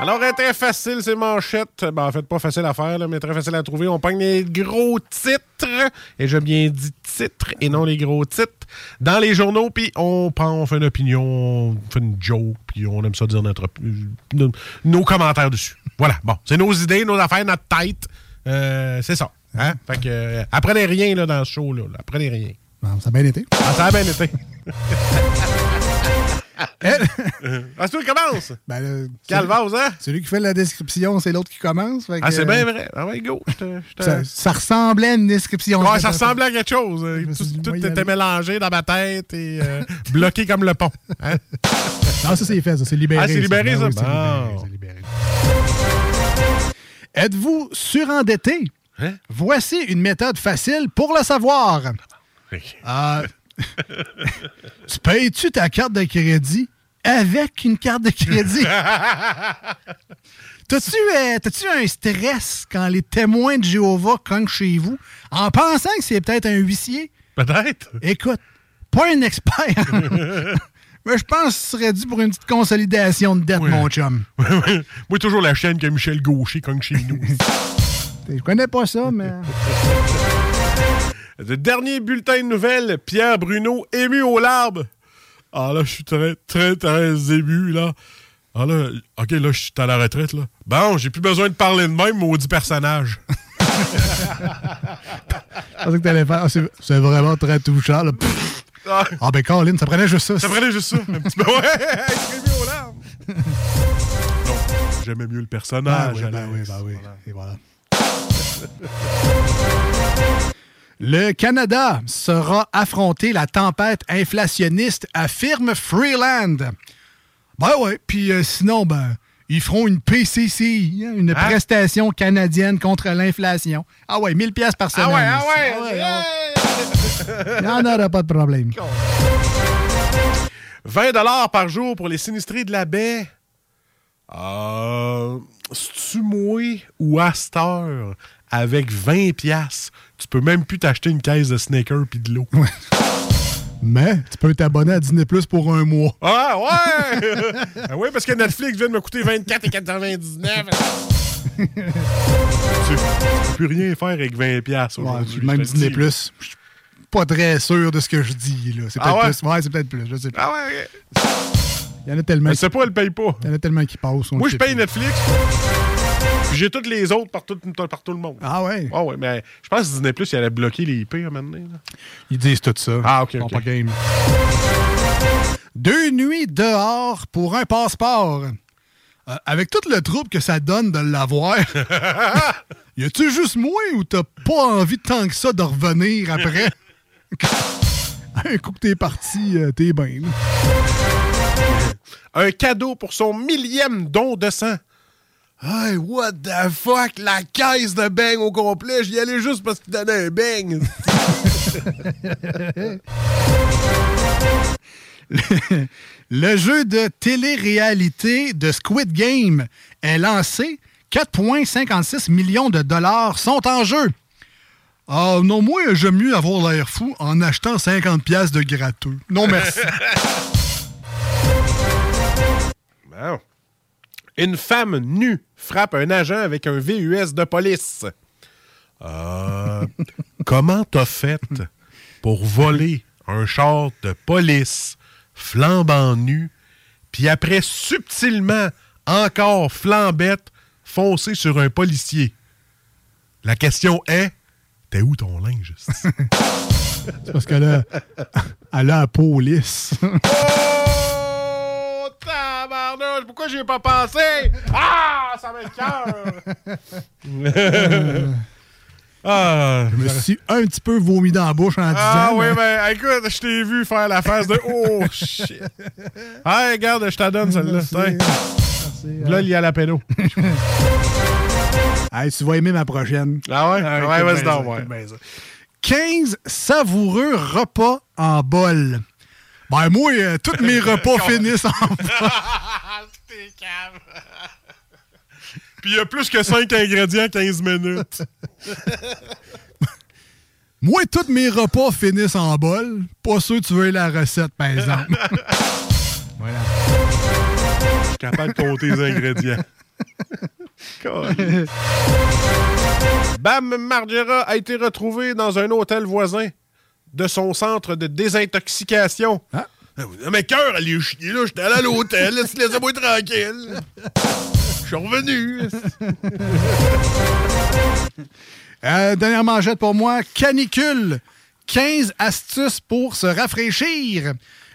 Alors, euh, très facile, ces manchettes. Ben, en fait, pas facile à faire, là, mais très facile à trouver. On pogne les gros titres, et j'ai bien dit titres et non les gros titres, dans les journaux, puis on, prend, on fait une opinion, on fait une joke, puis on aime ça dire notre, nos, nos commentaires dessus. Voilà, bon, c'est nos idées, nos affaires, notre tête. Euh, c'est ça. Hein? Fait que, euh, apprenez rien là, dans ce show-là. là. Apprenez rien. Bon, ça a bien été. Ah, ça a bien été. ah, c'est toi qui commence? Ben, là, Calvase, hein? Celui qui fait la description, c'est l'autre qui commence. fait Ah, c'est euh, bien vrai. Ah ouais, go. Ça, ça ressemblait à une description. Ouais, ça ressemblait à quelque chose. Euh, dit, Tout, était mélangé dans ma tête et euh, bloqué comme le pont. Hein? Non, ça, c'est fait, ça. C'est libéré. Ah, c'est libéré, Ben ça? oui, libéré, libéré. Êtes-vous surendetté? Hein? Voici une méthode facile pour le savoir. Euh, tu payes-tu ta carte de crédit avec une carte de crédit? T'as-tu euh, t'as-tu un stress quand les témoins de Jéhovah cognent chez vous? En pensant que c'est peut-être un huissier? Peut-être. Écoute, pas un expert. Mais je pense que ce serait dû pour une petite consolidation de dette, Oui. mon chum. Moi, toujours la chaîne que Michel Gaucher cogne chez nous. Je connais pas ça, mais. Le dernier bulletin de nouvelles, Pierre Bruno ému aux larmes. Ah là, je suis très, très, très ému, là. Ah là, ok, là, je suis à la retraite, là. Bon, j'ai plus besoin de parler de même, maudit personnage. Je pensais que t'allais faire. Ah, c'est- vraiment très touchant, là. Pff. Ah, Ah, ben, Colin, ça prenait juste ça. ça prenait juste ça. Un petit peu. Ouais, ému aux larmes. non, j'aimais mieux le Ah, personnage. oui, ben oui, ben oui. Voilà. Et voilà. Le Canada sera affronté la tempête inflationniste, affirme Freeland. Ben ouais, puis euh, sinon, ben, ils feront une PCC, hein, une Hein? prestation canadienne contre l'inflation. Ah ouais, 1000 pièces par Ah semaine. ouais, ah ouais. Ah ouais, yeah! Il n'y en aura pas de problème. 20 par jour pour les sinistrés de la baie. Euh, moi ou à cette heure, avec 20 piastres, tu peux même plus t'acheter une caisse de Snickers puis de l'eau. Mais tu peux t'abonner à Disney Plus pour un mois. Ah ouais! ah oui, parce que Netflix vient de me coûter 24,99. tu, tu peux plus rien faire avec 20 piastres Ouais, aujourd'hui. même Disney dis. Plus. Je suis pas très sûr de ce que je dis. là. C'est Ah peut-être ouais? plus. Ouais, c'est peut-être plus. Je sais pas. Ah ouais. Il y en a tellement, Je sais pas, elle paye pas. il y en a tellement qui passent. Moi, je paye. Netflix. J'ai toutes les autres par tout, par tout le monde. Ah ouais? Ah ouais, mais je pense que Disney Plus, il allait bloquer les IP à un moment donné. là. Ils disent tout ça. Ah, ok, Ils pas game. Deux nuits dehors pour un passeport. Euh, avec tout le trouble que ça donne de l'avoir, y a-tu juste moi ou t'as pas envie tant que ça de revenir après? un coup que t'es parti, euh, t'es bien. Un cadeau pour son millième don de sang. Hey, what the fuck? La caisse de bang au complet, j'y allais juste parce qu'il donnait un bang. Le jeu de télé-réalité de Squid Game est lancé. 4,56 millions de dollars sont en jeu. Ah non, moi, j'aime mieux avoir l'air fou en achetant 50 pièces de gratteux. Non, merci. Ah. Une femme nue frappe un agent avec un VUS de police. Euh, comment t'as fait pour voler un char de police flambant nu, puis après subtilement, encore flambette, foncer sur un policier? La question est, t'es où ton linge? C'est parce qu'elle a, elle a la oh, tabarnouche, pourquoi j'y ai pas pensé? Ah, ça m'écoeure! Ah, je me suis un petit peu vomi dans la bouche en disant. Ah oui, ben écoute, je t'ai vu faire la face de Oh shit. Ah, regarde, je t'en donne celle-là. Là, il y a la pédo. hey, tu vas aimer ma prochaine. Ah ouais? Ah, ouais, vas-y donc, ouais. 15 savoureux repas en bol. Ben moi, euh, tous mes repas finissent en bol. T'es calme. Puis il y a plus que 5 ingrédients 15 minutes. Moi, tous mes repas finissent en bol. Pas sûr que tu veux la recette, par exemple. voilà. Je suis capable de compter les ingrédients. Bam Margera a été retrouvé dans un hôtel voisin de son centre de désintoxication. Ah. Mais cœur, elle est chier, là. J'étais allé à l'hôtel. Laissez-moi tranquille. Je suis revenu. euh, dernière mangette pour moi. Canicule. 15 astuces pour se rafraîchir.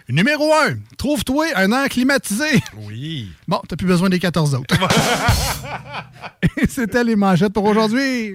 Numéro 1. Trouve-toi un air climatisé. Oui. Bon, t'as plus besoin des 14 autres. Et c'était les manchettes pour aujourd'hui.